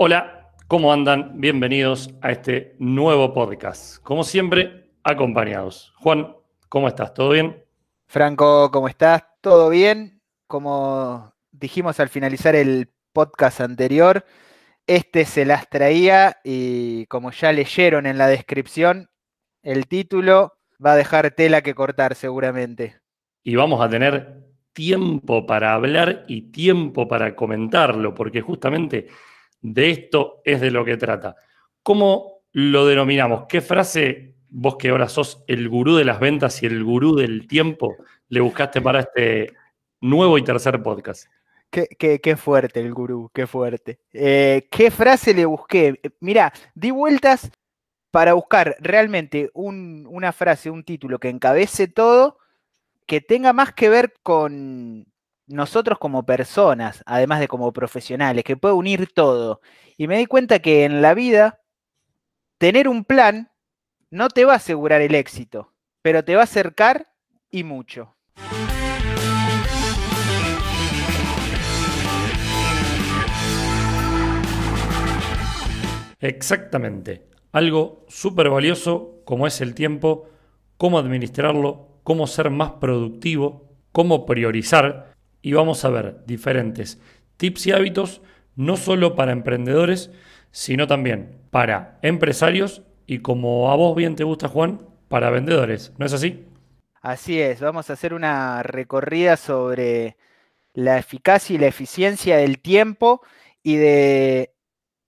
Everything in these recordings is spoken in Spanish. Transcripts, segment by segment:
Hola, ¿cómo andan? Bienvenidos a este nuevo podcast. Como siempre, acompañados. Juan, ¿cómo estás? ¿Todo bien? Franco, ¿cómo estás? ¿Todo bien? Como dijimos al finalizar el podcast anterior, este se las traía y como ya leyeron en la descripción, el título va a dejar tela que cortar seguramente. Y vamos a tener tiempo para hablar y tiempo para comentarlo, porque justamente de esto es de lo que trata. ¿Cómo lo denominamos? ¿Qué frase, vos que ahora sos el gurú de las ventas y el gurú del tiempo, le buscaste para este nuevo y tercer podcast? Qué, fuerte el gurú, qué fuerte. Eh, ¿Qué frase le busqué? Mira, di vueltas para buscar realmente una frase, un título que encabece todo, que tenga más que ver con nosotros como personas, además de como profesionales, que puede unir todo. Y me di cuenta que en la vida, tener un plan no te va a asegurar el éxito, pero te va a acercar y mucho. Exactamente. Algo súper valioso como es el tiempo, cómo administrarlo, cómo ser más productivo, cómo priorizar y vamos a ver diferentes tips y hábitos, no solo para emprendedores, sino también para empresarios y como a vos bien te gusta, Juan, para vendedores. ¿No es así? Así es, vamos a hacer una recorrida sobre la eficacia y la eficiencia del tiempo y de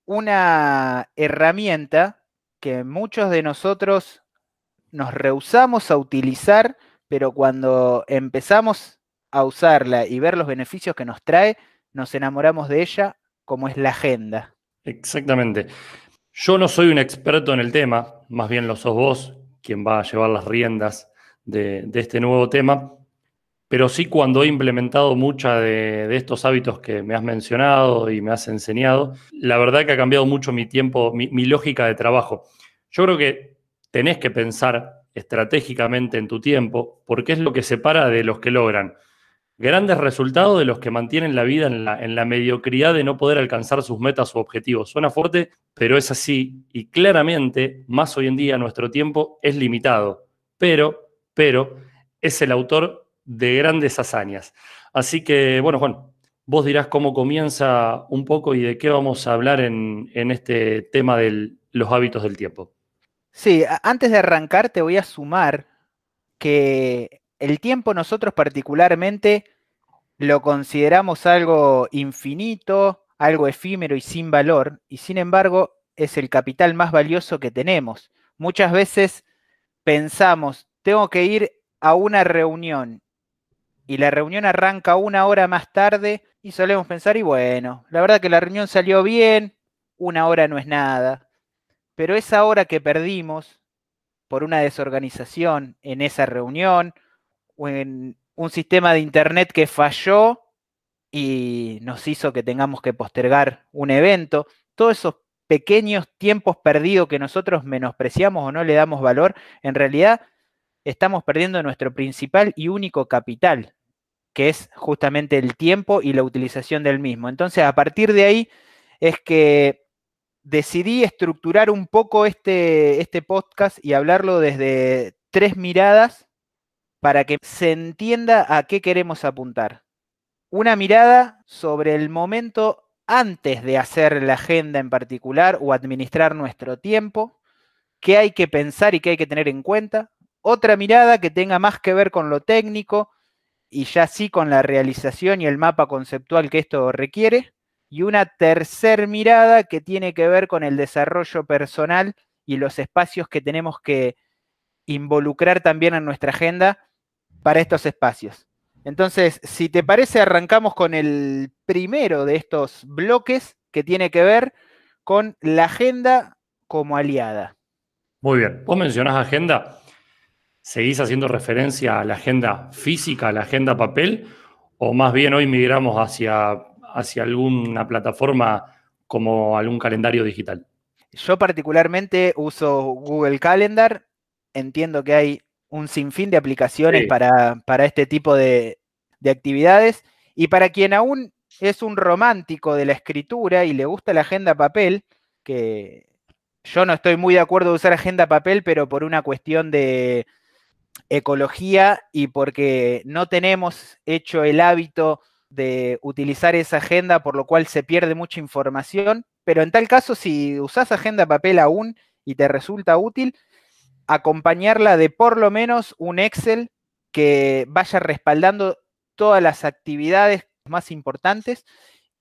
una herramienta que muchos de nosotros nos rehusamos a utilizar, pero cuando empezamos a usarla y ver los beneficios que nos trae, nos enamoramos de ella como es la agenda. Exactamente. Yo no soy un experto en el tema, más bien lo sos vos quien va a llevar las riendas de, este nuevo tema, pero sí cuando he implementado muchos de, estos hábitos que me has mencionado y me has enseñado, la verdad que ha cambiado mucho mi tiempo, mi, mi lógica de trabajo. Yo creo que tenés que pensar estratégicamente en tu tiempo, porque es lo que separa de los que logran grandes resultados de los que mantienen la vida en la, mediocridad de no poder alcanzar sus metas o objetivos. Suena fuerte, pero es así. Y claramente, más hoy en día, nuestro tiempo es limitado. Pero, pero, es el autor de grandes hazañas. Así que, bueno, Juan, vos dirás cómo comienza un poco y de qué vamos a hablar en, en este tema de los hábitos del tiempo. Sí, antes de arrancar te voy a sumar que el tiempo nosotros particularmente lo consideramos algo infinito, algo efímero y sin valor, y sin embargo es el capital más valioso que tenemos. Muchas veces pensamos, tengo que ir a una reunión y la reunión arranca una hora más tarde y solemos pensar, y bueno, la verdad que la reunión salió bien, una hora no es nada, pero esa hora que perdimos por una desorganización en esa reunión, en un sistema de internet que falló y nos hizo que tengamos que postergar un evento. Todos esos pequeños tiempos perdidos que nosotros menospreciamos o no le damos valor, en realidad estamos perdiendo nuestro principal y único capital, que es justamente el tiempo y la utilización del mismo. Entonces, a partir de ahí es que decidí estructurar un poco este, este podcast y hablarlo desde tres miradas para que se entienda a qué queremos apuntar. Una mirada sobre el momento antes de hacer la agenda en particular o administrar nuestro tiempo, qué hay que pensar y qué hay que tener en cuenta. Otra mirada que tenga más que ver con lo técnico y ya sí con la realización y el mapa conceptual que esto requiere. Y una tercer mirada que tiene que ver con el desarrollo personal y los espacios que tenemos que involucrar también en nuestra agenda para estos espacios. Entonces, si te parece, arrancamos con el primero de estos bloques que tiene que ver con la agenda como aliada. Muy bien, vos mencionás agenda, ¿seguís haciendo referencia a la agenda física, a la agenda papel, o más bien hoy migramos hacia, hacia alguna plataforma como algún calendario digital? Yo particularmente uso Google Calendar, entiendo que hay un sinfín de aplicaciones para, este tipo de, actividades. Y para quien aún es un romántico de la escritura y le gusta la agenda papel, que yo no estoy muy de acuerdo de usar agenda papel, pero por una cuestión de ecología y porque no tenemos hecho el hábito de utilizar esa agenda, por lo cual se pierde mucha información. Pero en tal caso, si usas agenda papel aún y te resulta útil, acompañarla de por lo menos un Excel que vaya respaldando todas las actividades más importantes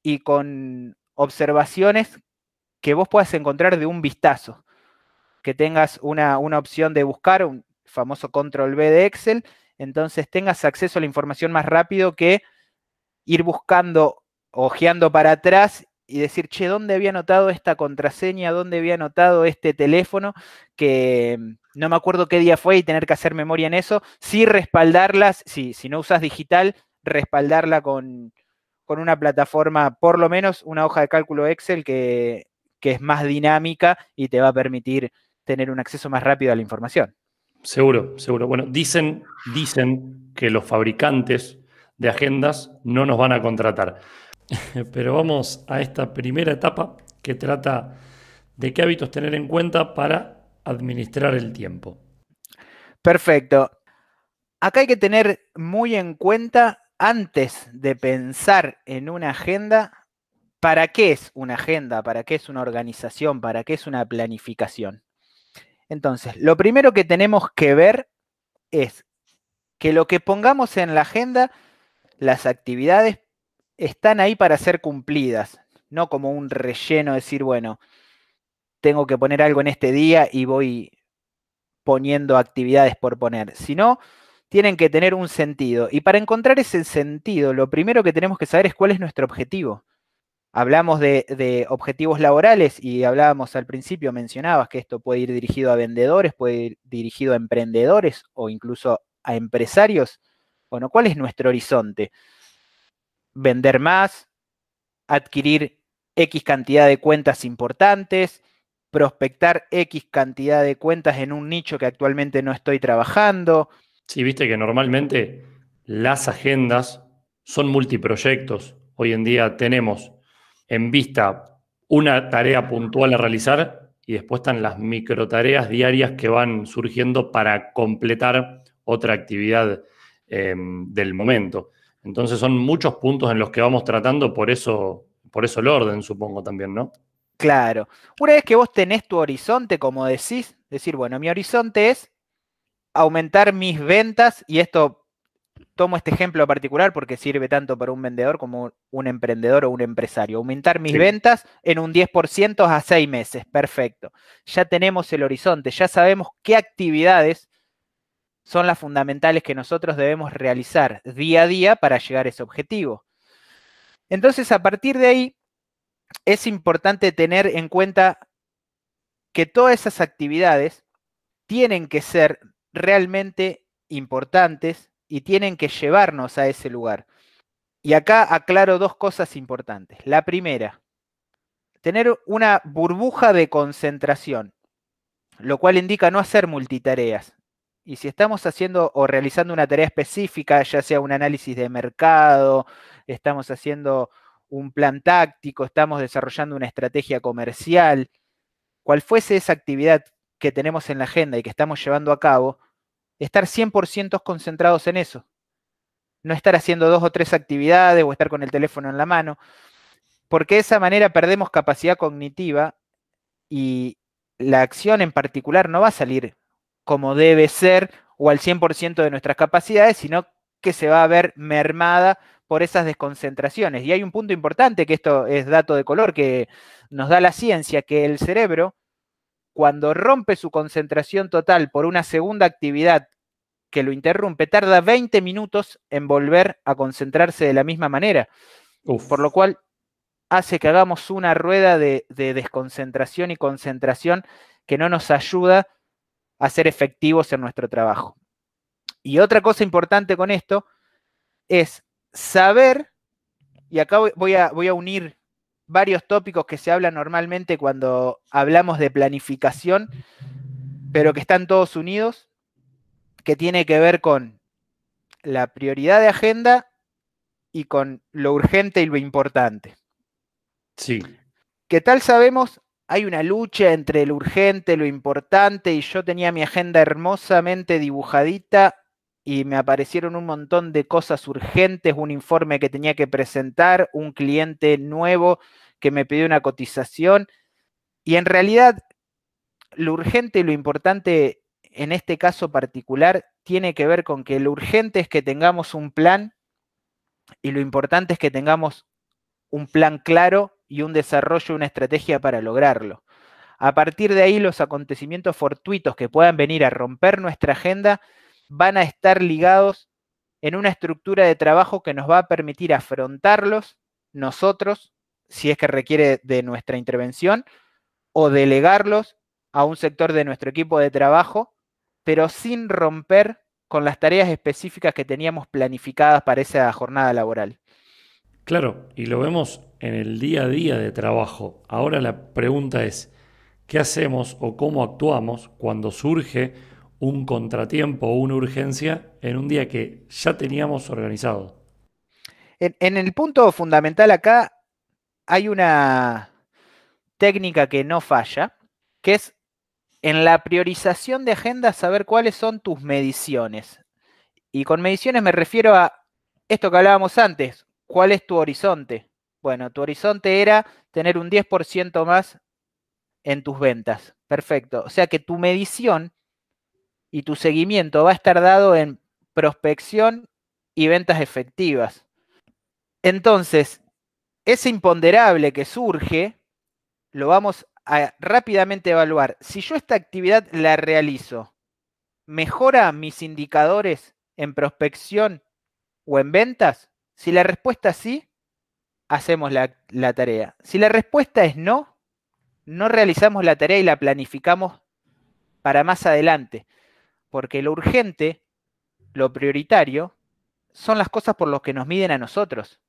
y con observaciones que vos puedas encontrar de un vistazo. Que tengas una, una opción de buscar, un famoso control B de Excel, entonces tengas acceso a la información más rápido que ir buscando, ojeando para atrás y decir, che, ¿dónde había anotado esta contraseña? ¿Dónde había anotado este teléfono? Que no me acuerdo qué día fue y tener que hacer memoria en eso. Sí respaldarlas, si no usas digital, respaldarla con, con, una plataforma, por lo menos una hoja de cálculo Excel que, que es más dinámica y te va a permitir tener un acceso más rápido a la información. Seguro, seguro. Bueno, dicen, dicen que los fabricantes de agendas no nos van a contratar. Pero vamos a esta primera etapa que trata de qué hábitos tener en cuenta para administrar el tiempo. Perfecto. Acá hay que tener muy en cuenta, antes de pensar en una agenda, ¿para qué es una agenda? ¿Para qué es una organización? ¿Para qué es una planificación? Entonces, lo primero que tenemos que ver es que lo que pongamos en la agenda, las actividades están ahí para ser cumplidas, no como un relleno, decir, bueno, tengo que poner algo en este día y voy poniendo actividades por poner, sino tienen que tener un sentido. Y para encontrar ese sentido, lo primero que tenemos que saber es cuál es nuestro objetivo. Hablamos de, de, objetivos laborales y hablábamos al principio, mencionabas que esto puede ir dirigido a vendedores, puede ir dirigido a emprendedores o incluso a empresarios. Bueno, ¿cuál es nuestro horizonte? vender más, adquirir X cantidad de cuentas importantes, prospectar X cantidad de cuentas en un nicho que actualmente no estoy trabajando. Sí, viste que normalmente las agendas son multiproyectos. Hoy en día tenemos en vista una tarea puntual a realizar y después están las micro tareas diarias que van surgiendo para completar otra actividad eh, del momento. Entonces son muchos puntos en los que vamos tratando, por eso, por eso el orden, supongo también, ¿no? Claro. Una vez que vos tenés tu horizonte, como decís, decir, bueno, mi horizonte es aumentar mis ventas, y esto tomo este ejemplo particular porque sirve tanto para un vendedor como un emprendedor o un empresario. Aumentar mis ventas en un 10% a seis meses. Perfecto. Ya tenemos el horizonte, ya sabemos qué actividades son las fundamentales que nosotros debemos realizar día a día para llegar a ese objetivo. Entonces, a partir de ahí, es importante tener en cuenta que todas esas actividades tienen que ser realmente importantes y tienen que llevarnos a ese lugar. Y acá aclaro dos cosas importantes. La primera, tener una burbuja de concentración, lo cual indica no hacer multitareas. Y si estamos haciendo o realizando una tarea específica, ya sea un análisis de mercado, estamos haciendo un plan táctico, estamos desarrollando una estrategia comercial, cual fuese esa actividad que tenemos en la agenda y que estamos llevando a cabo, estar 100% concentrados en eso. No estar haciendo dos o tres actividades o estar con el teléfono en la mano, porque de esa manera perdemos capacidad cognitiva y la acción en particular no va a salir como debe ser o al 100% de nuestras capacidades, sino que se va a ver mermada por esas desconcentraciones. Y hay un punto importante, que esto es dato de color, que nos da la ciencia, que el cerebro, cuando rompe su concentración total por una segunda actividad que lo interrumpe, tarda 20 minutos en volver a concentrarse de la misma manera. Por lo cual hace que hagamos una rueda de, de desconcentración y concentración que no nos ayuda a ser efectivos en nuestro trabajo. Y otra cosa importante con esto es saber, y acá voy a, voy a unir varios tópicos que se hablan normalmente cuando hablamos de planificación, pero que están todos unidos, que tiene que ver con la prioridad de agenda y con lo urgente y lo importante. Sí. ¿Qué tal sabemos? Hay una lucha entre lo urgente, lo importante, y yo tenía mi agenda hermosamente dibujadita y me aparecieron un montón de cosas urgentes, un informe que tenía que presentar, un cliente nuevo que me pidió una cotización. Y en realidad, lo urgente y lo importante en este caso particular tiene que ver con que lo urgente es que tengamos un plan y lo importante es que tengamos un plan claro y un desarrollo, una estrategia para lograrlo. A partir de ahí, los acontecimientos fortuitos que puedan venir a romper nuestra agenda van a estar ligados en una estructura de trabajo que nos va a permitir afrontarlos nosotros, si es que requiere de nuestra intervención, o delegarlos a un sector de nuestro equipo de trabajo, pero sin romper con las tareas específicas que teníamos planificadas para esa jornada laboral. Claro, y lo vemos en el día a día de trabajo. Ahora la pregunta es, ¿qué hacemos o cómo actuamos cuando surge un contratiempo o una urgencia en un día que ya teníamos organizado? En, el punto fundamental acá hay una técnica que no falla, que es en la priorización de agenda saber cuáles son tus mediciones. Y con mediciones me refiero a esto que hablábamos antes, ¿cuál es tu horizonte? Bueno, tu horizonte era tener un 10% más en tus ventas. Perfecto. O sea que tu medición y tu seguimiento va a estar dado en prospección y ventas efectivas. Entonces, ese imponderable que surge, lo vamos a rápidamente evaluar. Si yo esta actividad la realizo, ¿mejora mis indicadores en prospección o en ventas? Si la respuesta es sí, hacemos la, la tarea. Si la respuesta es no, no realizamos la tarea y la planificamos para más adelante. Porque lo urgente, lo prioritario, son las cosas por las que nos miden a nosotros.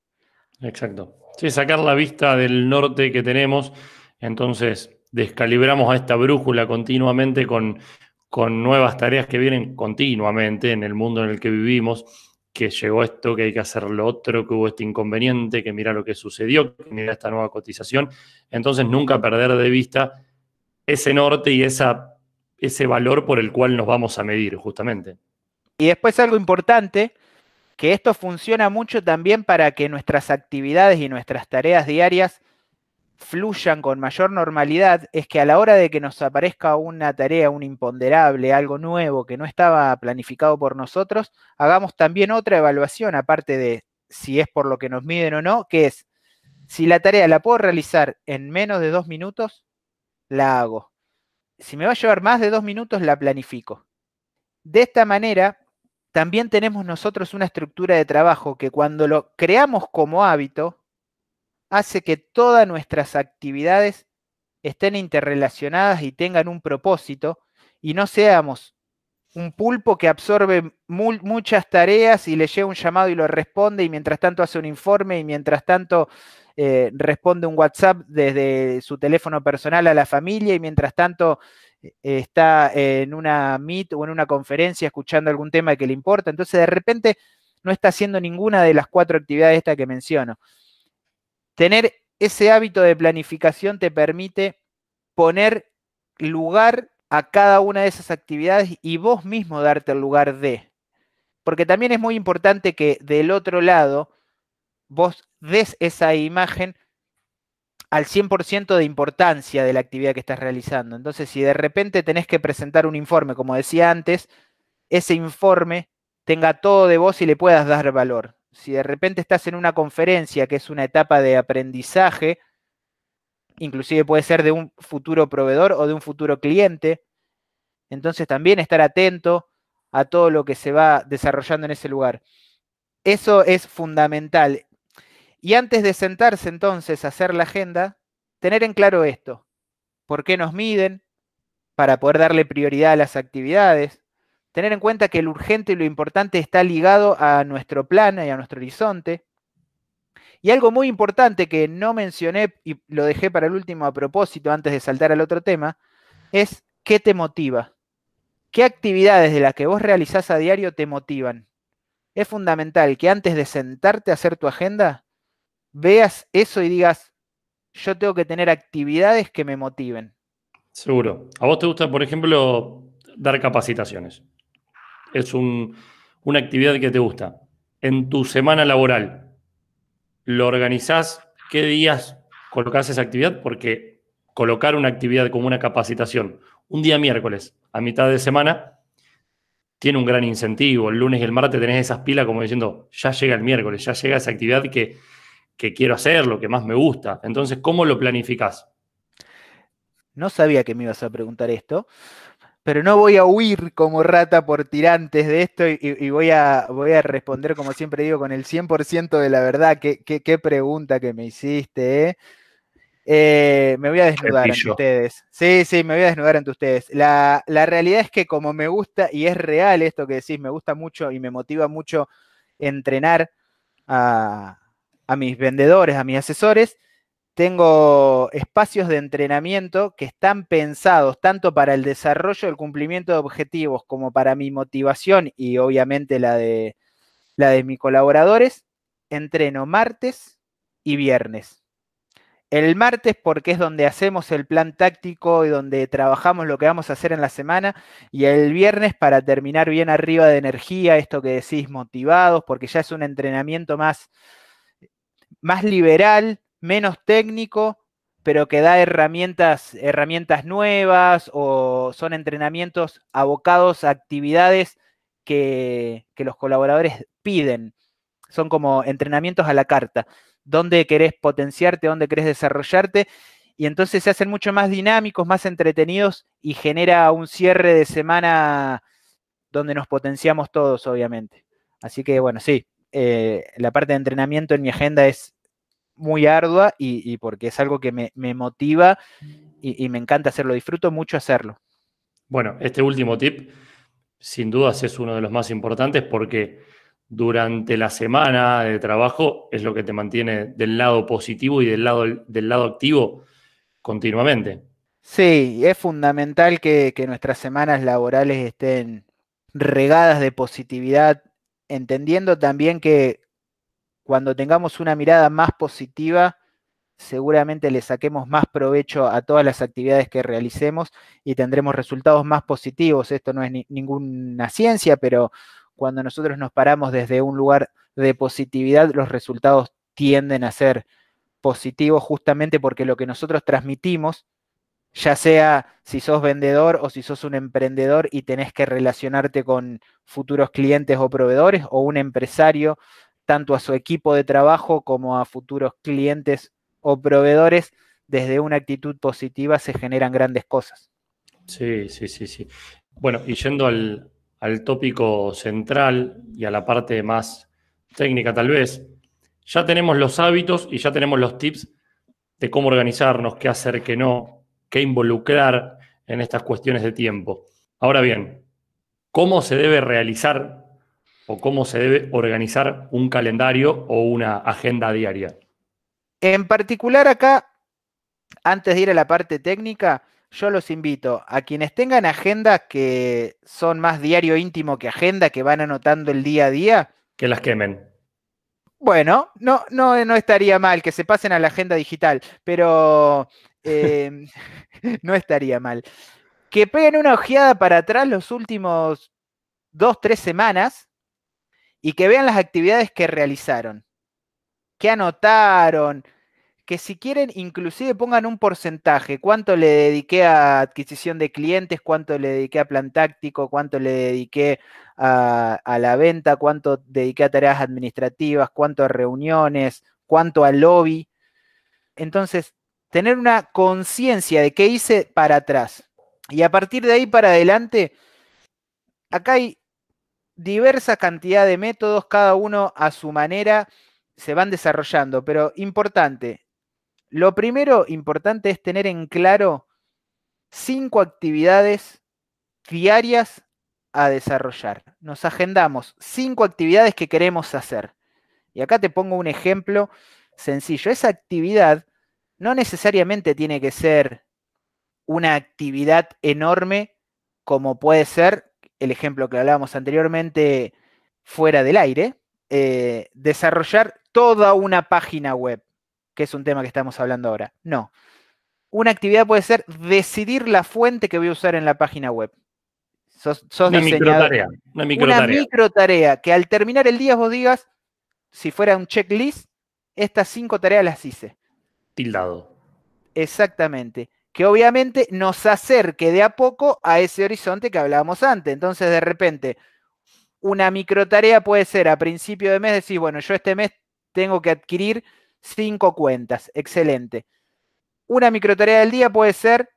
Exacto. Sí, sacar la vista del norte que tenemos, entonces descalibramos a esta brújula continuamente con, con nuevas tareas que vienen continuamente en el mundo en el que vivimos, que llegó esto, que hay que hacer lo otro, que hubo este inconveniente, que mira lo que sucedió, que mira esta nueva cotización. Entonces nunca perder de vista ese norte y esa ese valor por el cual nos vamos a medir, justamente. Y después algo importante, que esto funciona mucho también para que nuestras actividades y nuestras tareas diarias fluyan con mayor normalidad, es que a la hora de que nos aparezca una tarea, un imponderable, algo nuevo que no estaba planificado por nosotros, hagamos también otra evaluación, aparte de si es por lo que nos miden o no, que es, si la tarea la puedo realizar en menos de dos minutos, la hago si me va a llevar más de dos minutos, la planifico. De esta manera, también tenemos nosotros una estructura de trabajo que cuando lo creamos como hábito, hace que todas nuestras actividades estén interrelacionadas y tengan un propósito y no seamos un pulpo que absorbe muchas tareas y le llega un llamado y lo responde y mientras tanto hace un informe y mientras tanto eh, responde un WhatsApp desde su teléfono personal a la familia y mientras tanto eh, está en una meet o en una conferencia escuchando algún tema que le importa. Entonces de repente no está haciendo ninguna de las cuatro actividades estas que menciono. Tener ese hábito de planificación te permite poner lugar a cada una de esas actividades y vos mismo darte el lugar de. Porque también es muy importante que del otro lado vos des esa imagen al 100% de importancia de la actividad que estás realizando. Entonces, si de repente tenés que presentar un informe, como decía antes, ese informe tenga todo de vos y le puedas dar valor. Si de repente estás en una conferencia que es una etapa de aprendizaje, inclusive puede ser de un futuro proveedor o de un futuro cliente, entonces también estar atento a todo lo que se va desarrollando en ese lugar. Eso es fundamental. Y antes de sentarse entonces a hacer la agenda, tener en claro esto. ¿Por qué nos miden? Para poder darle prioridad a las actividades. Tener en cuenta que lo urgente y lo importante está ligado a nuestro plan y a nuestro horizonte. Y algo muy importante que no mencioné y lo dejé para el último a propósito antes de saltar al otro tema, es qué te motiva. ¿Qué actividades de las que vos realizás a diario te motivan? es fundamental que antes de sentarte a hacer tu agenda, veas eso y digas, yo tengo que tener actividades que me motiven. Seguro. ¿A vos te gusta, por ejemplo, dar capacitaciones? Es una actividad que te gusta. En tu semana laboral, ¿lo organizás? ¿Qué días colocás esa actividad? Porque colocar una actividad como una capacitación un día miércoles, a mitad de semana, tiene un gran incentivo. El lunes y el martes tenés esas pilas como diciendo, ya llega el miércoles, ya llega esa actividad que, que quiero hacer, lo que más me gusta. Entonces, ¿cómo lo planificás? No sabía que me ibas a preguntar esto, pero no voy a huir como rata por tirantes de esto y, voy, a, voy, a, responder, como siempre digo, con el 100% de la verdad. ¿Qué, qué, pregunta que me hiciste, eh? Eh, me voy a desnudar ante ustedes. Sí, sí, me voy a desnudar ante ustedes. La, realidad es que como me gusta, y es real esto que decís, me gusta mucho y me motiva mucho entrenar a, a mis vendedores, a mis asesores, tengo espacios de entrenamiento que están pensados tanto para el desarrollo del cumplimiento de objetivos como para mi motivación y obviamente la de, la de mis colaboradores. Entreno martes y viernes. El martes porque es donde hacemos el plan táctico y donde trabajamos lo que vamos a hacer en la semana. Y el viernes para terminar bien arriba de energía, esto que decís, motivados, porque ya es un entrenamiento más, más liberal, menos técnico, pero que da herramientas, herramientas nuevas o son entrenamientos abocados a actividades que, que los colaboradores piden. Son como entrenamientos a la carta dónde querés potenciarte, dónde querés desarrollarte, y entonces se hacen mucho más dinámicos, más entretenidos y genera un cierre de semana donde nos potenciamos todos, obviamente. Así que bueno, sí, eh, la parte de entrenamiento en mi agenda es muy ardua y, porque es algo que me, motiva y, y, me encanta hacerlo, disfruto mucho hacerlo. Bueno, este último tip sin dudas es uno de los más importantes porque durante la semana de trabajo es lo que te mantiene del lado positivo y del lado, del lado activo continuamente. Sí, es fundamental que, nuestras semanas laborales estén regadas de positividad, entendiendo también que cuando tengamos una mirada más positiva, seguramente le saquemos más provecho a todas las actividades que realicemos y tendremos resultados más positivos. Esto no es ninguna ciencia, pero cuando nosotros nos paramos desde un lugar de positividad, los resultados tienden a ser positivos justamente porque lo que nosotros transmitimos, ya sea si sos vendedor o si sos un emprendedor y tenés que relacionarte con futuros clientes o proveedores, o un empresario, tanto a su equipo de trabajo como a futuros clientes o proveedores, desde una actitud positiva se generan grandes cosas. Sí, sí, sí, sí. Bueno, y yendo al, al tópico central y a la parte más técnica tal vez, ya tenemos los hábitos y ya tenemos los tips de cómo organizarnos, qué hacer, qué no, qué involucrar en estas cuestiones de tiempo. Ahora bien, ¿cómo se debe realizar o cómo se debe organizar un calendario o una agenda diaria? En particular acá, antes de ir a la parte técnica, yo los invito a quienes tengan agendas que son más diario íntimo que agenda, que van anotando el día a día. Que las quemen. Bueno, no, no, no estaría mal que se pasen a la agenda digital, pero em, no estaría mal. Que peguen una ojeada para atrás los últimos dos, tres semanas y que vean las actividades que realizaron, que anotaron, que si quieren inclusive pongan un porcentaje, cuánto le dediqué a adquisición de clientes, cuánto le dediqué a plan táctico, cuánto le dediqué a, la venta, cuánto dediqué a tareas administrativas, cuánto a reuniones, cuánto al lobby. Entonces, tener una conciencia de qué hice para atrás. Y a partir de ahí para adelante, acá hay diversa cantidad de métodos, cada uno a su manera se van desarrollando, pero importante, lo primero importante es tener en claro cinco actividades diarias a desarrollar. Nos agendamos cinco actividades que queremos hacer. Y acá te pongo un ejemplo sencillo. Esa actividad no necesariamente tiene que ser una actividad enorme como puede ser el ejemplo que hablábamos anteriormente, fuera del aire, eh, desarrollar toda una página web, que es un tema que estamos hablando ahora. No. Una actividad puede ser decidir la fuente que voy a usar en la página web. Sos, una, microtarea, una microtarea. que al terminar el día vos digas, si fuera un checklist, estas cinco tareas las hice. Exactamente. Que obviamente nos acerque de a poco a ese horizonte que hablábamos antes. Entonces, de repente, una microtarea puede ser a principio de mes decir, bueno, yo este mes tengo que adquirir cinco cuentas. Excelente. Una microtarea del día puede ser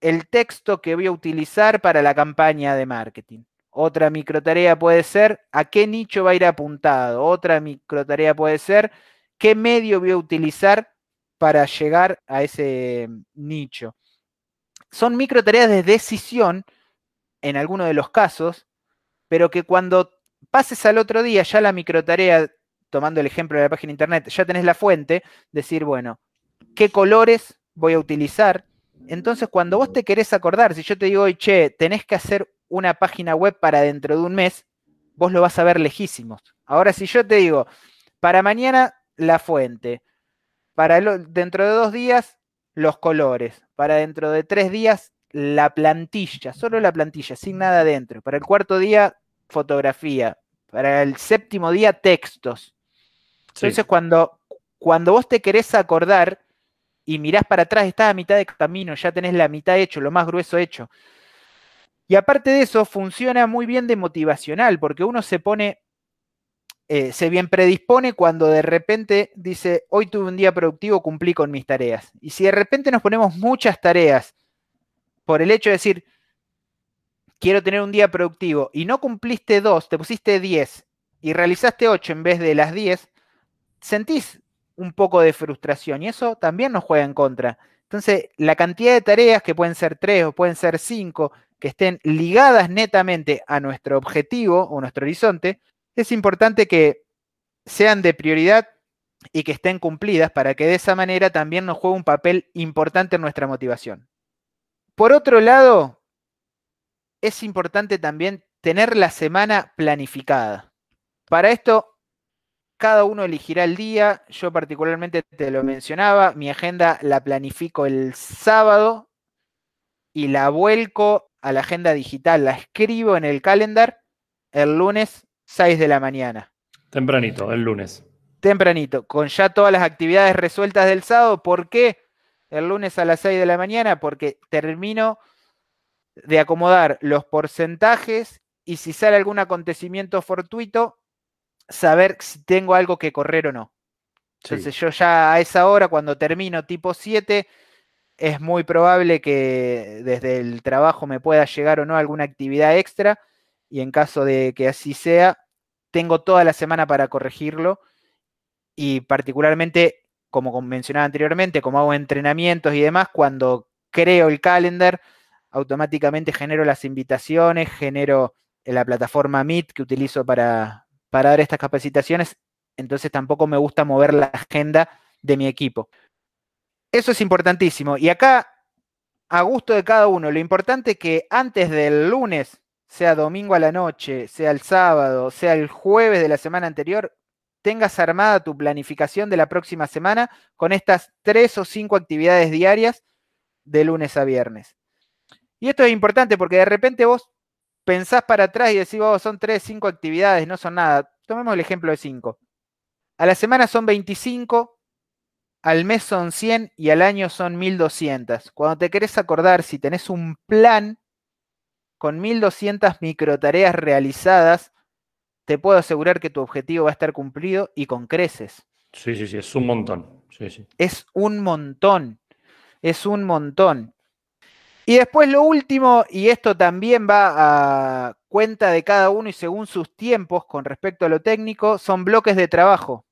el texto que voy a utilizar para la campaña de marketing. Otra microtarea puede ser a qué nicho va a ir apuntado. Otra microtarea puede ser qué medio voy a utilizar para llegar a ese nicho. Son microtareas de decisión en algunos de los casos, pero que cuando pases al otro día ya la microtarea, tomando el ejemplo de la página internet, ya tenés la fuente, decir, bueno, ¿qué colores voy a utilizar? Entonces, cuando vos te querés acordar, si yo te digo, che, tenés que hacer una página web para dentro de un mes, vos lo vas a ver lejísimos. Ahora, si yo te digo, para mañana la fuente, para dentro de dos días los colores, para dentro de tres días la plantilla, solo la plantilla, sin nada adentro, para el cuarto día fotografía, para el séptimo día textos. Entonces, cuando, cuando vos te querés acordar, y mirás para atrás, estás a mitad de camino, ya tenés la mitad hecho, lo más grueso hecho. Y aparte de eso, funciona muy bien de motivacional, porque uno se pone, eh, se bien predispone cuando de repente dice, hoy tuve un día productivo, cumplí con mis tareas. Y si de repente nos ponemos muchas tareas por el hecho de decir, quiero tener un día productivo, y no cumpliste dos, te pusiste diez y realizaste ocho en vez de las diez, sentís un poco de frustración y eso también nos juega en contra. Entonces, la cantidad de tareas, que pueden ser tres o pueden ser cinco, que estén ligadas netamente a nuestro objetivo o nuestro horizonte, es importante que sean de prioridad y que estén cumplidas para que de esa manera también nos juegue un papel importante en nuestra motivación. Por otro lado, es importante también tener la semana planificada. Para esto cada uno elegirá el día. Yo particularmente te lo mencionaba. Mi agenda la planifico el sábado y la vuelco a la agenda digital. La escribo en el calendar el lunes 6 de la mañana. Tempranito, el lunes. Tempranito, con ya todas las actividades resueltas del sábado. ¿Por qué? El lunes a las 6 de la mañana, porque termino de acomodar los porcentajes y si sale algún acontecimiento fortuito, saber si tengo algo que correr o no. Entonces yo ya a esa hora, cuando termino tipo 7, es muy probable que desde el trabajo me pueda llegar o no alguna actividad extra y en caso de que así sea, tengo toda la semana para corregirlo y particularmente, como mencionaba anteriormente, como hago entrenamientos y demás, cuando creo el calendar, automáticamente genero las invitaciones, genero la plataforma Meet que utilizo para, para dar estas capacitaciones, entonces tampoco me gusta mover la agenda de mi equipo. Eso es importantísimo. Y acá, a gusto de cada uno, lo importante es que antes del lunes, sea domingo a la noche, sea el sábado, sea el jueves de la semana anterior, tengas armada tu planificación de la próxima semana con estas tres o cinco actividades diarias de lunes a viernes. Y esto es importante porque de repente vos pensás para atrás y decís, oh, son tres, cinco actividades, no son nada. Tomemos el ejemplo de cinco. A la semana son 25, al mes son 100 y al año son 1200. Cuando te querés acordar, si tenés un plan con 1200 microtareas realizadas, te puedo asegurar que tu objetivo va a estar cumplido y con creces. Sí, sí, sí, es un montón. Es un montón. Es un montón. Y después lo último, y esto también va a cuenta de cada uno y según sus tiempos con respecto a lo técnico, son bloques de trabajo.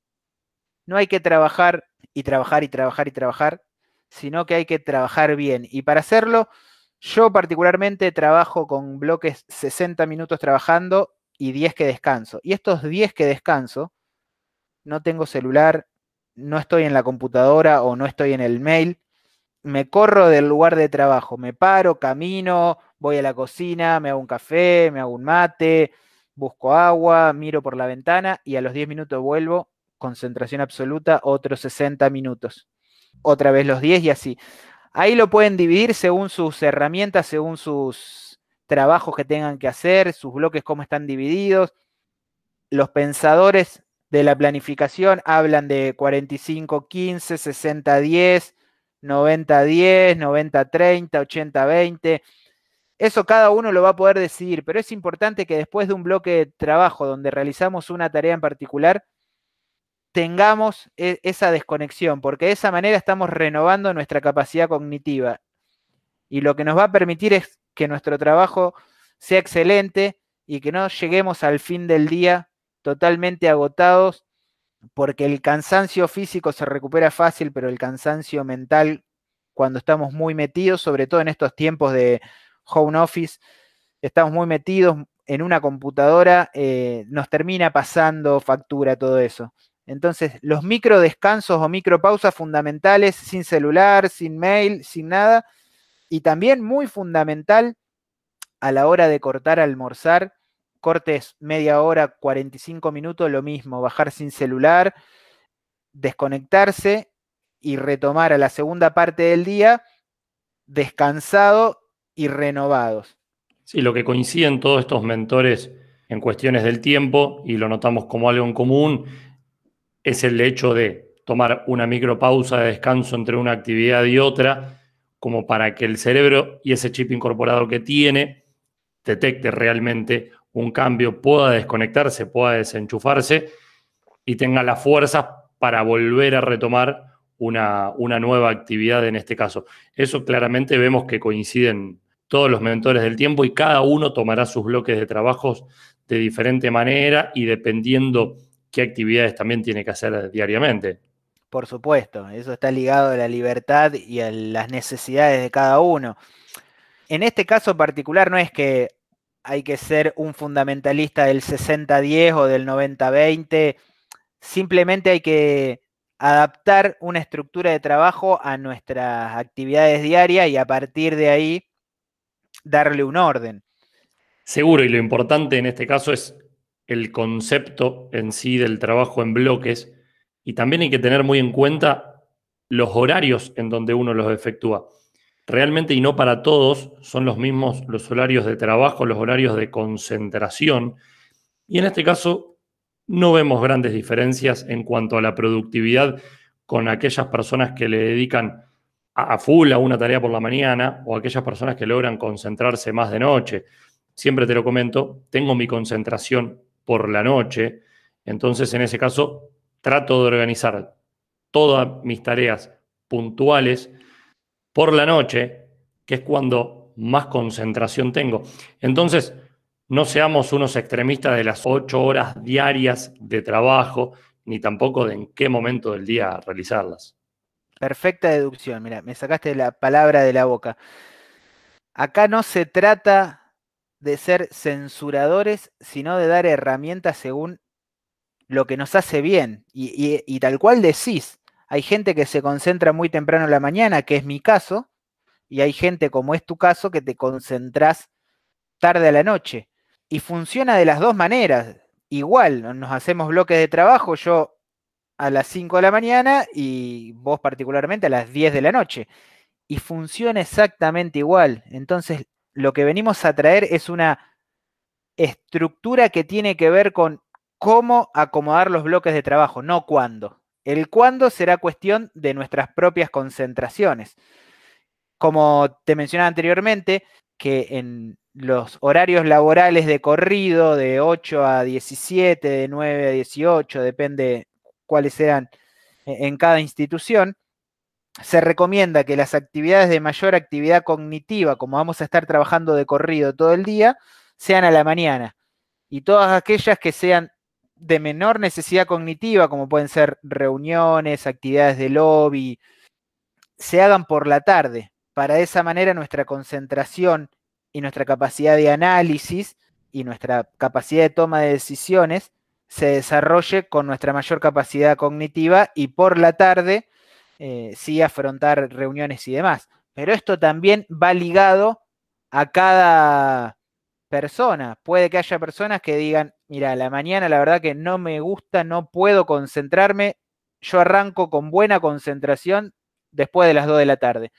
No hay que trabajar y trabajar y trabajar y trabajar, sino que hay que trabajar bien. Y para hacerlo, yo particularmente trabajo con bloques 60 minutos trabajando y 10 que descanso. Y estos 10 que descanso, no tengo celular, no estoy en la computadora o no estoy en el mail, me corro del lugar de trabajo, me paro, camino, voy a la cocina, me hago un café, me hago un mate, busco agua, miro por la ventana y a los 10 minutos vuelvo, concentración absoluta, otros 60 minutos. Otra vez los 10 y así. Ahí lo pueden dividir según sus herramientas, según sus trabajos que tengan que hacer, sus bloques, cómo están divididos. Los pensadores de la planificación hablan de 45-15, 60-10, 90-10, 90-30, 80-20. Eso cada uno lo va a poder decidir, pero es importante que después de un bloque de trabajo donde realizamos una tarea en particular, tengamos e, esa desconexión, porque de esa manera estamos renovando nuestra capacidad cognitiva. Y lo que nos va a permitir es que nuestro trabajo sea excelente y que no lleguemos al fin del día totalmente agotados, porque el cansancio físico se recupera fácil, pero el cansancio mental, cuando estamos muy metidos, sobre todo en estos tiempos de home office, estamos muy metidos en una computadora, eh, nos termina pasando factura todo eso. Entonces, los micro descansos o micro pausas fundamentales, sin celular, sin mail, sin nada. Y también muy fundamental a la hora de cortar, almorzar, cortes media hora, 45 minutos, lo mismo, bajar sin celular, desconectarse y retomar a la segunda parte del día descansado y renovados. Sí, lo que coinciden todos estos mentores en cuestiones del tiempo, y lo notamos como algo en común, es el hecho de tomar una micropausa de descanso entre una actividad y otra, como para que el cerebro y ese chip incorporado que tiene detecte realmente un cambio, pueda desconectarse, pueda desenchufarse y tenga la fuerza para volver a retomar una, una, nueva actividad en este caso. Eso claramente vemos que coinciden todos los mentores del tiempo y cada uno tomará sus bloques de trabajos de diferente manera y dependiendo qué actividades también tiene que hacer diariamente. Por supuesto, eso está ligado a la libertad y a las necesidades de cada uno. En este caso particular no es que hay que ser un fundamentalista del 60-10 o del 90-20, simplemente hay que adaptar una estructura de trabajo a nuestras actividades diarias y a partir de ahí darle un orden. Seguro, y lo importante en este caso es el concepto en sí del trabajo en bloques y también hay que tener muy en cuenta los horarios en donde uno los efectúa. Realmente y no para todos son los mismos los horarios de trabajo, los horarios de concentración y en este caso no vemos grandes diferencias en cuanto a la productividad con aquellas personas que le dedican a full a una tarea por la mañana o aquellas personas que logran concentrarse más de noche. Siempre te lo comento, tengo mi concentración por la noche. Entonces, en ese caso, trato de organizar todas mis tareas puntuales por la noche, que es cuando más concentración tengo. Entonces, no seamos unos extremistas de las ocho horas diarias de trabajo, ni tampoco de en qué momento del día realizarlas. Perfecta deducción, mira, me sacaste la palabra de la boca. Acá no se trata de ser censuradores, sino de dar herramientas según lo que nos hace bien. Y, tal cual decís, hay gente que se concentra muy temprano en la mañana, que es mi caso, y hay gente como es tu caso que te concentras tarde a la noche. Y funciona de las dos maneras. Igual, nos hacemos bloques de trabajo, yo a las 5 de la mañana y vos particularmente a las 10 de la noche. Y funciona exactamente igual. Entonces, lo que venimos a traer es una estructura que tiene que ver con cómo acomodar los bloques de trabajo, no cuándo. El cuándo será cuestión de nuestras propias concentraciones. Como te mencionaba anteriormente, que en los horarios laborales de corrido, de 8 a 17, de 9 a 18, depende cuáles sean en cada institución, se recomienda que las actividades de mayor actividad cognitiva, como vamos a estar trabajando de corrido todo el día, sean a la mañana. Y todas aquellas que sean de menor necesidad cognitiva, como pueden ser reuniones, actividades de lobby, se hagan por la tarde. Para esa manera nuestra concentración y nuestra capacidad de análisis y nuestra capacidad de toma de decisiones se desarrolle con nuestra mayor capacidad cognitiva y por la tarde eh, sí afrontar reuniones y demás. Pero esto también va ligado a cada persona. Puede que haya personas que digan, mira, la mañana la verdad que no me gusta, no puedo concentrarme, yo arranco con buena concentración después de las 2 de la tarde.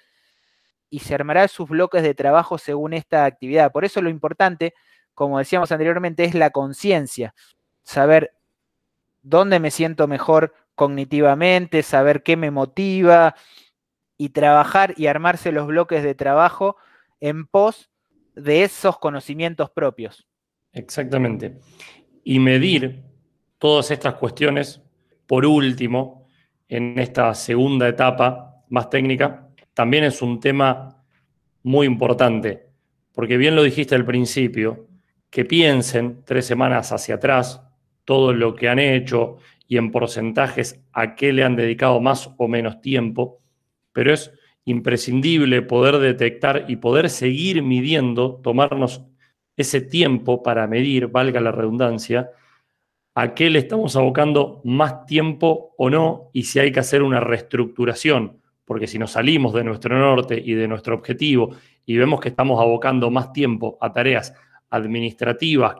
Y se armará sus bloques de trabajo según esta actividad. Por eso lo importante, como decíamos anteriormente, es la conciencia. Saber dónde me siento mejor cognitivamente, saber qué me motiva y trabajar y armarse los bloques de trabajo en pos de esos conocimientos propios. Exactamente. Y medir todas estas cuestiones, por último, en esta segunda etapa más técnica, también es un tema muy importante, porque bien lo dijiste al principio, que piensen tres semanas hacia atrás todo lo que han hecho y en porcentajes a qué le han dedicado más o menos tiempo, pero es imprescindible poder detectar y poder seguir midiendo, tomarnos ese tiempo para medir, valga la redundancia, a qué le estamos abocando más tiempo o no y si hay que hacer una reestructuración, porque si nos salimos de nuestro norte y de nuestro objetivo y vemos que estamos abocando más tiempo a tareas administrativas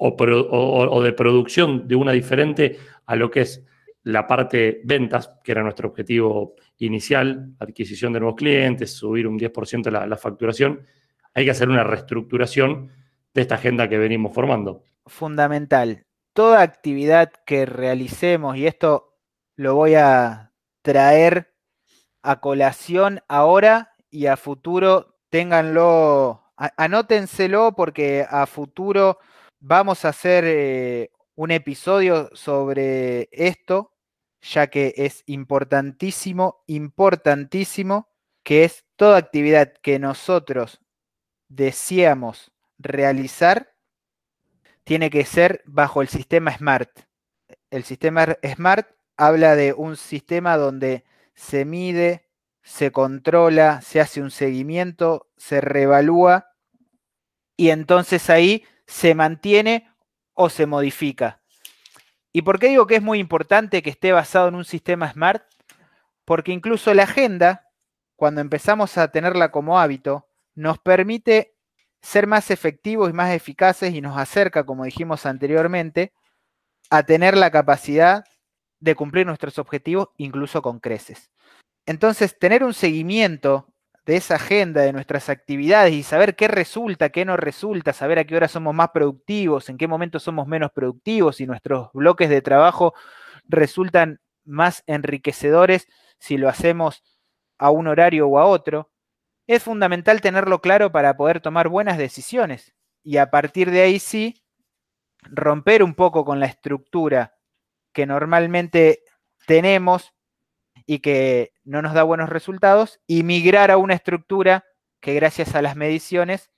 o, de producción de una diferente a lo que es la parte ventas, que era nuestro objetivo inicial, adquisición de nuevos clientes, subir un 10% la, la facturación, hay que hacer una reestructuración de esta agenda que venimos formando. Fundamental. Toda actividad que realicemos, y esto lo voy a traer a colación ahora y a futuro, ténganlo, anótenselo porque a futuro vamos a hacer eh, un episodio sobre esto, ya que es importantísimo, importantísimo, que es toda actividad que nosotros deseamos realizar, tiene que ser bajo el sistema SMART. El sistema SMART habla de un sistema donde se mide, se controla, se hace un seguimiento, se reevalúa y entonces ahí se mantiene o se modifica. ¿Y por qué digo que es muy importante que esté basado en un sistema SMART? Porque incluso la agenda, cuando empezamos a tenerla como hábito, nos permite ser más efectivos y más eficaces y nos acerca, como dijimos anteriormente, a tener la capacidad de cumplir nuestros objetivos incluso con creces. Entonces, tener un seguimiento de esa agenda, de nuestras actividades y saber qué resulta, qué no resulta, saber a qué hora somos más productivos, en qué momento somos menos productivos y nuestros bloques de trabajo resultan más enriquecedores si lo hacemos a un horario o a otro, es fundamental tenerlo claro para poder tomar buenas decisiones y a partir de ahí sí romper un poco con la estructura que normalmente tenemos y que no nos da buenos resultados y migrar a una estructura que gracias a las mediciones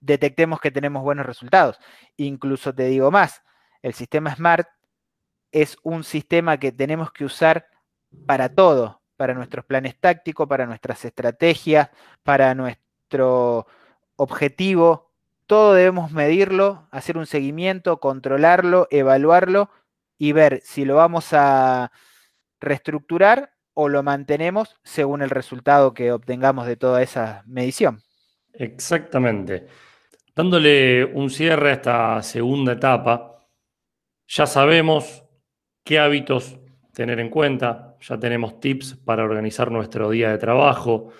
detectemos que tenemos buenos resultados. Incluso te digo más, el sistema SMART es un sistema que tenemos que usar para todo, para nuestros planes tácticos, para nuestras estrategias, para nuestro objetivo. Todo debemos medirlo, hacer un seguimiento, controlarlo, evaluarlo y ver si lo vamos a reestructurar o lo mantenemos según el resultado que obtengamos de toda esa medición. Exactamente. Dándole un cierre a esta segunda etapa, ya sabemos qué hábitos tener en cuenta, ya tenemos tips para organizar nuestro día de trabajo,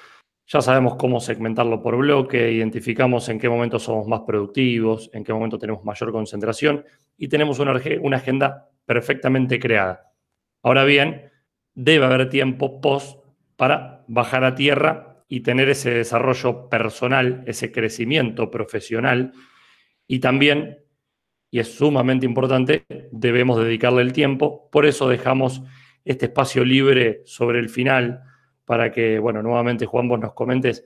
ya sabemos cómo segmentarlo por bloque, identificamos en qué momento somos más productivos, en qué momento tenemos mayor concentración y tenemos una, una agenda perfectamente creada. Ahora bien, debe haber tiempo post para bajar a tierra y tener ese desarrollo personal, ese crecimiento profesional. Y también, y es sumamente importante, debemos dedicarle el tiempo. Por eso dejamos este espacio libre sobre el final para que, bueno, nuevamente Juan, vos nos comentes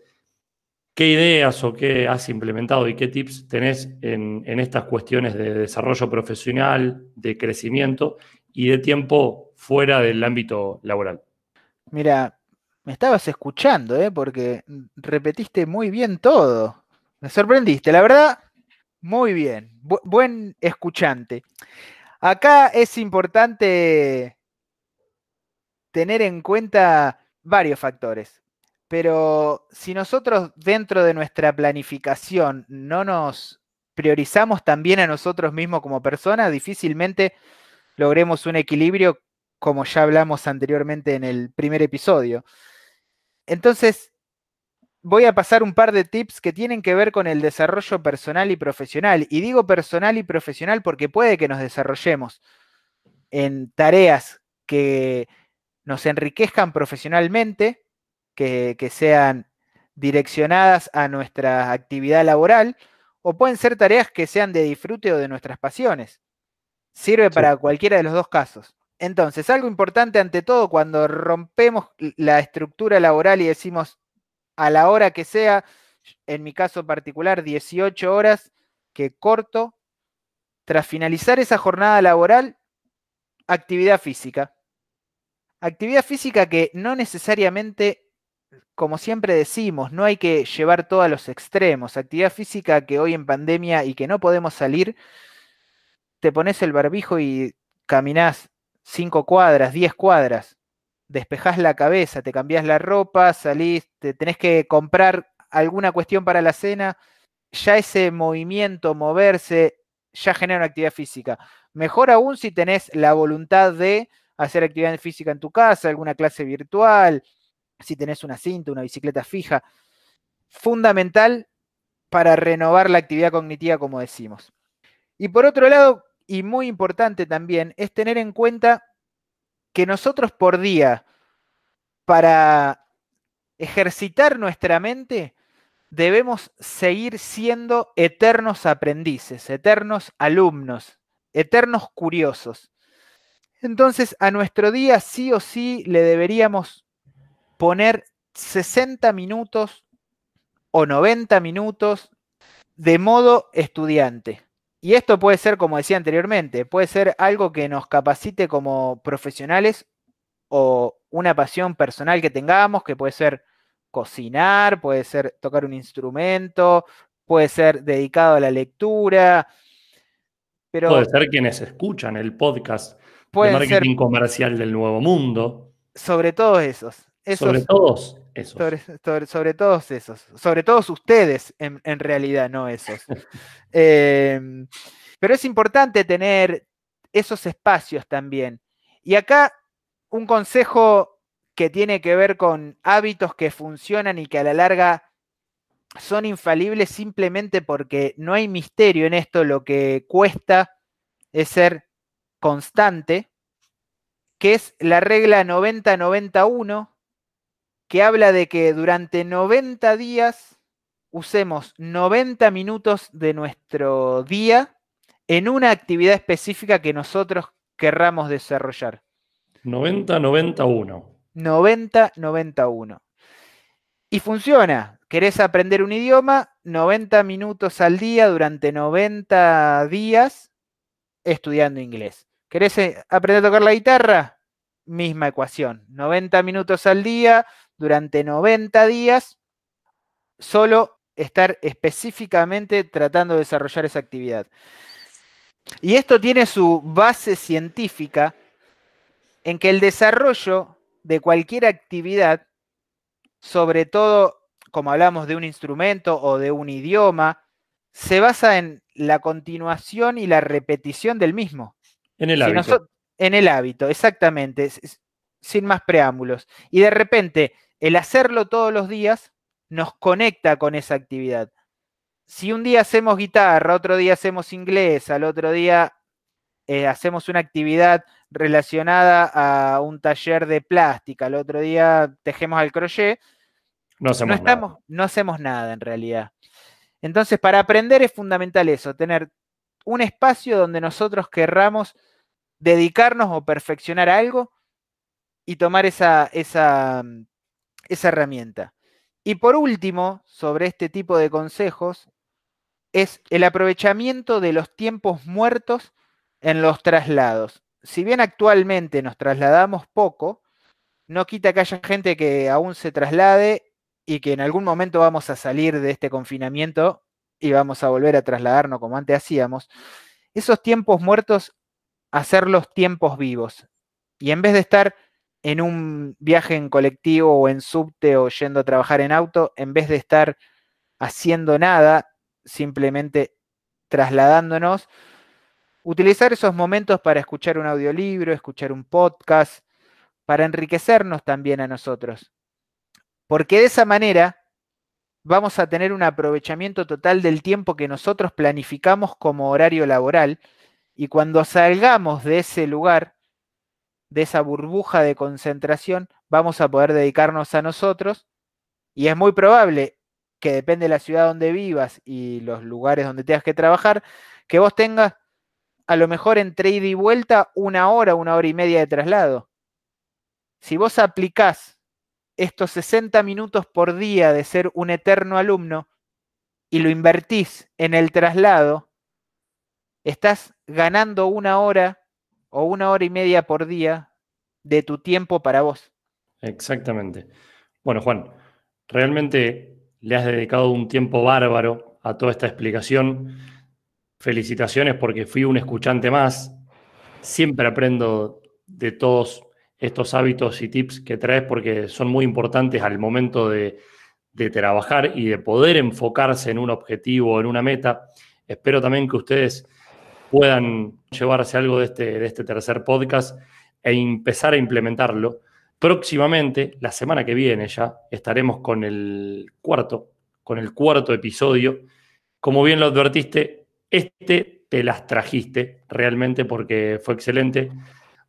qué ideas o qué has implementado y qué tips tenés en, en estas cuestiones de desarrollo profesional, de crecimiento y de tiempo fuera del ámbito laboral. Mira, me estabas escuchando, ¿eh? porque repetiste muy bien todo. Me sorprendiste, la verdad, muy bien. buen escuchante. Acá es importante tener en cuenta varios factores, pero si nosotros dentro de nuestra planificación no nos priorizamos también a nosotros mismos como personas, difícilmente logremos un equilibrio como ya hablamos anteriormente en el primer episodio. Entonces, voy a pasar un par de tips que tienen que ver con el desarrollo personal y profesional. Y digo personal y profesional porque puede que nos desarrollemos en tareas que nos enriquezcan profesionalmente, que, sean direccionadas a nuestra actividad laboral, o pueden ser tareas que sean de disfrute o de nuestras pasiones. Sirve para cualquiera de los dos casos. Entonces, algo importante ante todo cuando rompemos la estructura laboral y decimos a la hora que sea, en mi caso particular, 18 horas que corto, tras finalizar esa jornada laboral, actividad física. Actividad física que no necesariamente, como siempre decimos, no hay que llevar todo a los extremos. Actividad física que hoy en pandemia y que no podemos salir, te pones el barbijo y caminás 5 cuadras, 10 cuadras, despejás la cabeza, te cambiás la ropa, salís, te tenés que comprar alguna cuestión para la cena, ya ese movimiento, moverse, ya genera una actividad física. Mejor aún si tenés la voluntad de hacer actividad física en tu casa, alguna clase virtual, si tenés una cinta, una bicicleta fija. Fundamental para renovar la actividad cognitiva, como decimos. Y por otro lado, y muy importante también, es tener en cuenta que nosotros por día, para ejercitar nuestra mente, debemos seguir siendo eternos aprendices, eternos alumnos, eternos curiosos. Entonces, a nuestro día sí o sí le deberíamos poner 60 minutos o 90 minutos de modo estudiante. Y esto puede ser, como decía anteriormente, puede ser algo que nos capacite como profesionales o una pasión personal que tengamos, que puede ser cocinar, puede ser tocar un instrumento, puede ser dedicado a la lectura. Pero puede ser quienes escuchan el podcast de marketing comercial del Nuevo Mundo. Sobre todos esos. sobre todos esos. Sobre, todos esos. Sobre todos ustedes, en, realidad, no esos. Em, pero es importante tener esos espacios también. Y acá un consejo que tiene que ver con hábitos que funcionan y que a la larga son infalibles simplemente porque no hay misterio en esto, lo que cuesta es ser constante, que es la regla 90-91, que habla de que durante 90 días usemos 90 minutos de nuestro día en una actividad específica que nosotros querramos desarrollar. 90-91. 90-91. Y funciona. ¿Querés aprender un idioma? 90 minutos al día durante 90 días estudiando inglés. ¿Querés eh, aprender a tocar la guitarra? Misma ecuación. 90 minutos al día durante 90 días, solo estar específicamente tratando de desarrollar esa actividad. Y esto tiene su base científica en que el desarrollo de cualquier actividad, sobre todo como hablamos de un instrumento o de un idioma, se basa en la continuación y la repetición del mismo. En el hábito. en el hábito, exactamente, sin más preámbulos. Y de repente, el hacerlo todos los días nos conecta con esa actividad. Si un día hacemos guitarra, otro día hacemos inglés, al otro día eh, hacemos una actividad relacionada a un taller de plástica, al otro día tejemos al crochet, no hacemos, nada. no hacemos nada en realidad. Entonces, para aprender es fundamental eso, tener un espacio donde nosotros querramos dedicarnos o perfeccionar algo y tomar esa, esa, esa herramienta. Y por último, sobre este tipo de consejos, es el aprovechamiento de los tiempos muertos en los traslados. Si bien actualmente nos trasladamos poco, no quita que haya gente que aún se traslade y que en algún momento vamos a salir de este confinamiento y vamos a volver a trasladarnos como antes hacíamos. Esos tiempos muertos, hacerlos tiempos vivos. Y en vez de estar en un viaje en colectivo o en subte o yendo a trabajar en auto, en vez de estar haciendo nada, simplemente trasladándonos, utilizar esos momentos para escuchar un audiolibro, escuchar un podcast, para enriquecernos también a nosotros. Porque de esa manera vamos a tener un aprovechamiento total del tiempo que nosotros planificamos como horario laboral y cuando salgamos de ese lugar, de esa burbuja de concentración, vamos a poder dedicarnos a nosotros y es muy probable que depende de la ciudad donde vivas y los lugares donde tengas que trabajar, que vos tengas a lo mejor entre ida y vuelta una hora, una hora y media de traslado. Si vos aplicás estos 60 minutos por día de ser un eterno alumno y lo invertís en el traslado, estás ganando una hora o una hora y media por día de tu tiempo para vos. Exactamente. Bueno, Juan, realmente le has dedicado un tiempo bárbaro a toda esta explicación. Felicitaciones porque fui un escuchante más. Siempre aprendo de todos estos hábitos y tips que traes porque son muy importantes al momento de, trabajar y de poder enfocarse en un objetivo, en una meta. Espero también que ustedes puedan llevarse algo de este, de este tercer podcast e empezar a implementarlo. Próximamente, la semana que viene ya, estaremos con el cuarto, con el cuarto episodio. Como bien lo advertiste, este te las trajiste realmente porque fue excelente.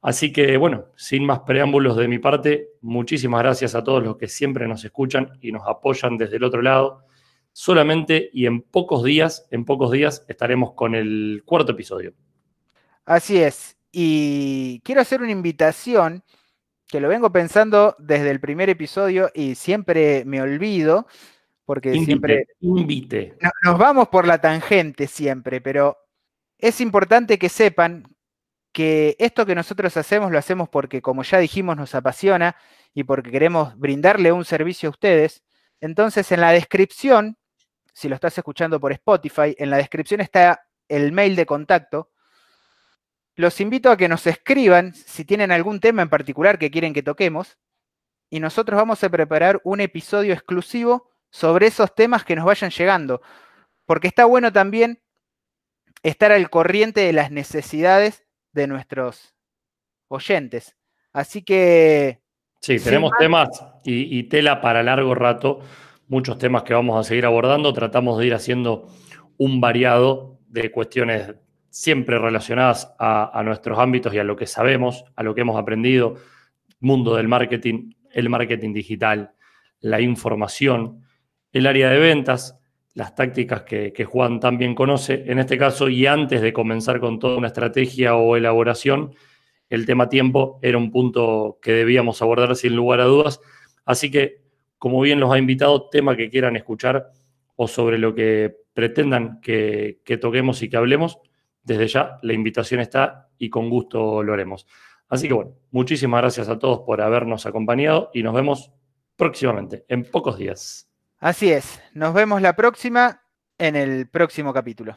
Así que bueno, sin más preámbulos de mi parte, muchísimas gracias a todos los que siempre nos escuchan y nos apoyan desde el otro lado. Solamente y en pocos días, en pocos días estaremos con el cuarto episodio. Así es. Y quiero hacer una invitación que lo vengo pensando desde el primer episodio y siempre me olvido, porque siempre... Invite. Nos vamos por la tangente siempre, pero es importante que sepan que esto que nosotros hacemos lo hacemos porque, como ya dijimos, nos apasiona y porque queremos brindarle un servicio a ustedes. Entonces, en la descripción, si lo estás escuchando por Spotify, en la descripción está el mail de contacto. Los invito a que nos escriban si tienen algún tema en particular que quieren que toquemos y nosotros vamos a preparar un episodio exclusivo sobre esos temas que nos vayan llegando, porque está bueno también estar al corriente de las necesidades de nuestros oyentes. Así que... Sí, tenemos temas y, tela para largo rato, muchos temas que vamos a seguir abordando. Tratamos de ir haciendo un variado de cuestiones siempre relacionadas a, nuestros ámbitos y a lo que sabemos, a lo que hemos aprendido, mundo del marketing, el marketing digital, la información, el área de ventas, las tácticas que, Juan también conoce en este caso y antes de comenzar con toda una estrategia o elaboración, el tema tiempo era un punto que debíamos abordar sin lugar a dudas. Así que, como bien los ha invitado, tema que quieran escuchar o sobre lo que pretendan que, que toquemos y que hablemos, desde ya la invitación está y con gusto lo haremos. Así que bueno, muchísimas gracias a todos por habernos acompañado y nos vemos próximamente, en pocos días. Así es, nos vemos la próxima en el próximo capítulo.